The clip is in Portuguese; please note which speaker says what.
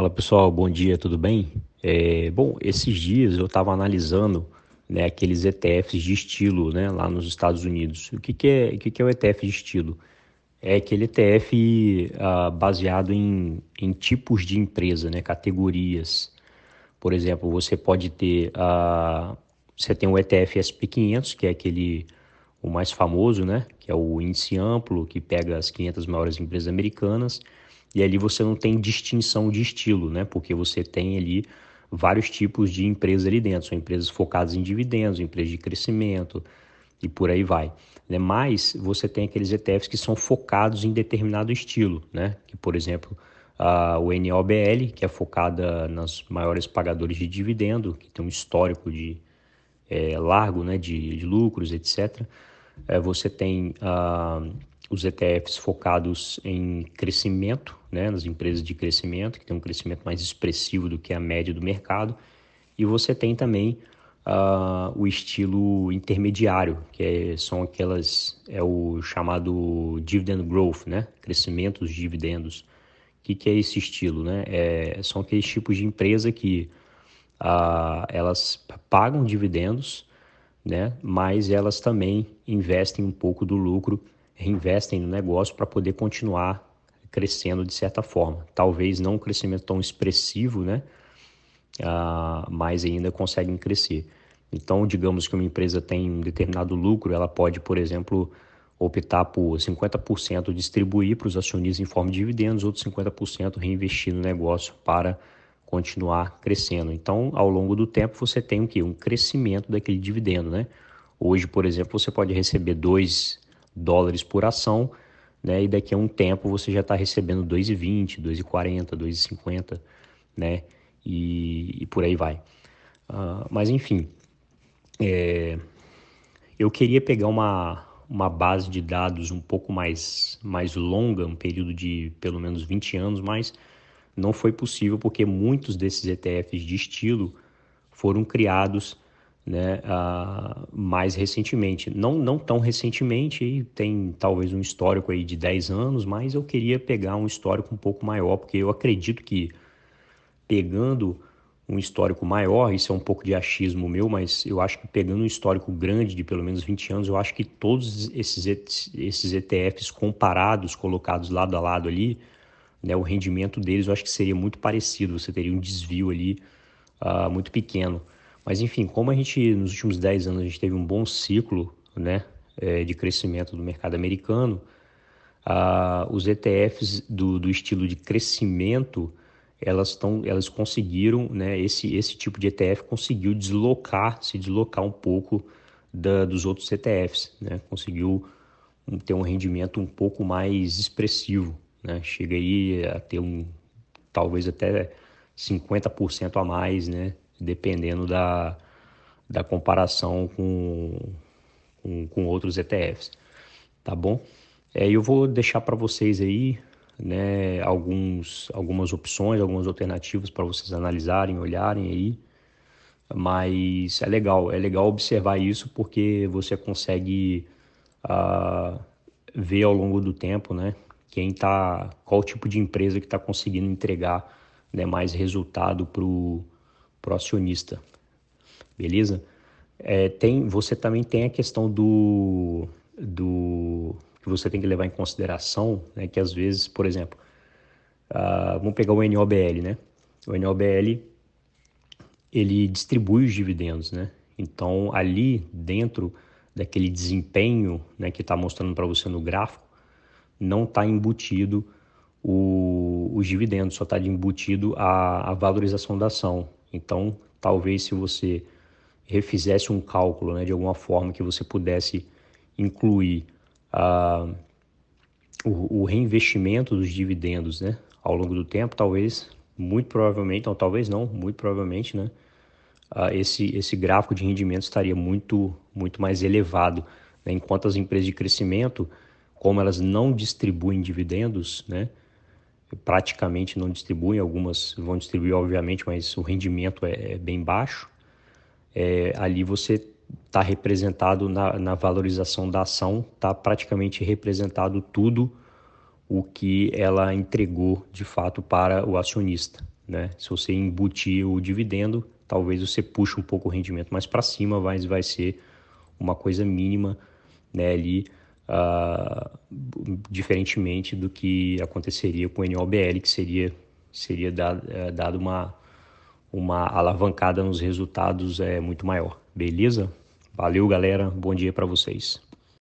Speaker 1: Fala pessoal, bom dia, tudo bem? É, bom, esses dias eu estava analisando né, aqueles ETFs de estilo né, lá nos Estados Unidos. O que, que, é, o que, que é o ETF de estilo? É aquele ETF ah, baseado em, em tipos de empresa, né, categorias. Por exemplo, você pode ter, ah, você tem o ETF SP500, que é aquele o mais famoso, né, que é o índice amplo, que pega as 500 maiores empresas americanas e ali você não tem distinção de estilo, né? Porque você tem ali vários tipos de empresas ali dentro. São empresas focadas em dividendos, empresas de crescimento e por aí vai. Né? Mas você tem aqueles ETFs que são focados em determinado estilo, né? Que, por exemplo, a, o NOBL, que é focada nas maiores pagadores de dividendo, que tem um histórico de é, largo né? de, de lucros, etc. É, você tem a os ETFs focados em crescimento, né, nas empresas de crescimento, que tem um crescimento mais expressivo do que a média do mercado, e você tem também uh, o estilo intermediário, que é, são aquelas, é o chamado dividend growth, né, crescimento dos dividendos. O que, que é esse estilo? Né? É, são aqueles tipos de empresa que uh, elas pagam dividendos, né, mas elas também investem um pouco do lucro reinvestem no negócio para poder continuar crescendo de certa forma. Talvez não um crescimento tão expressivo, né? Ah, mas ainda conseguem crescer. Então, digamos que uma empresa tem um determinado lucro, ela pode, por exemplo, optar por 50% distribuir para os acionistas em forma de dividendos, outros 50% reinvestir no negócio para continuar crescendo. Então, ao longo do tempo, você tem o quê? Um crescimento daquele dividendo, né? Hoje, por exemplo, você pode receber dois dólares por ação, né? E daqui a um tempo você já está recebendo 2,20, 2,40, 2,50, né? E, e, por aí vai. Uh, mas enfim, é, eu queria pegar uma, uma base de dados um pouco mais, mais longa, um período de pelo menos 20 anos, mas não foi possível porque muitos desses ETFs de estilo foram criados né, uh, mais recentemente. Não, não tão recentemente, tem talvez um histórico aí de 10 anos, mas eu queria pegar um histórico um pouco maior, porque eu acredito que pegando um histórico maior, isso é um pouco de achismo meu, mas eu acho que pegando um histórico grande de pelo menos 20 anos, eu acho que todos esses, esses ETFs comparados, colocados lado a lado ali, né, o rendimento deles eu acho que seria muito parecido, você teria um desvio ali uh, muito pequeno. Mas enfim, como a gente nos últimos 10 anos a gente teve um bom ciclo né, é, de crescimento do mercado americano, ah, os ETFs do, do estilo de crescimento elas estão elas conseguiram né esse esse tipo de ETF conseguiu deslocar se deslocar um pouco da, dos outros ETFs né conseguiu ter um rendimento um pouco mais expressivo né chega aí a ter um talvez até 50% a mais né dependendo da, da comparação com, com, com outros ETFs, tá bom? É, eu vou deixar para vocês aí né, alguns, algumas opções, algumas alternativas para vocês analisarem, olharem aí. Mas é legal, é legal observar isso porque você consegue uh, ver ao longo do tempo, né? Quem tá, qual tipo de empresa que está conseguindo entregar né, mais resultado para o pro acionista, beleza? É, tem, você também tem a questão do, do que você tem que levar em consideração, né, que às vezes, por exemplo, uh, vamos pegar o NOBL, né? O NOBL ele distribui os dividendos, né? Então ali dentro daquele desempenho, né, que está mostrando para você no gráfico, não está embutido o, os dividendos, só está embutido a, a valorização da ação. Então, talvez se você refizesse um cálculo né, de alguma forma que você pudesse incluir uh, o, o, reinvestimento dos dividendos né, ao longo do tempo, talvez, muito provavelmente, não, talvez não, muito provavelmente, né, uh, esse, esse gráfico de rendimento estaria muito, muito mais elevado. Né, enquanto as empresas de crescimento, como elas não distribuem dividendos, né, praticamente não distribuem, algumas vão distribuir, obviamente, mas o rendimento é, é bem baixo. É, ali você está representado na, na, valorização da ação, está praticamente representado tudo o que ela entregou de fato para o acionista. né? Se você embutir o dividendo, talvez você puxe um pouco o rendimento mais para cima, mas vai ser uma coisa mínima, né? Ali, uh, diferentemente do que aconteceria com o NOBL, que seria seria dado, é, dado uma uma alavancada nos resultados é muito maior. Beleza? Valeu, galera. Bom dia para vocês.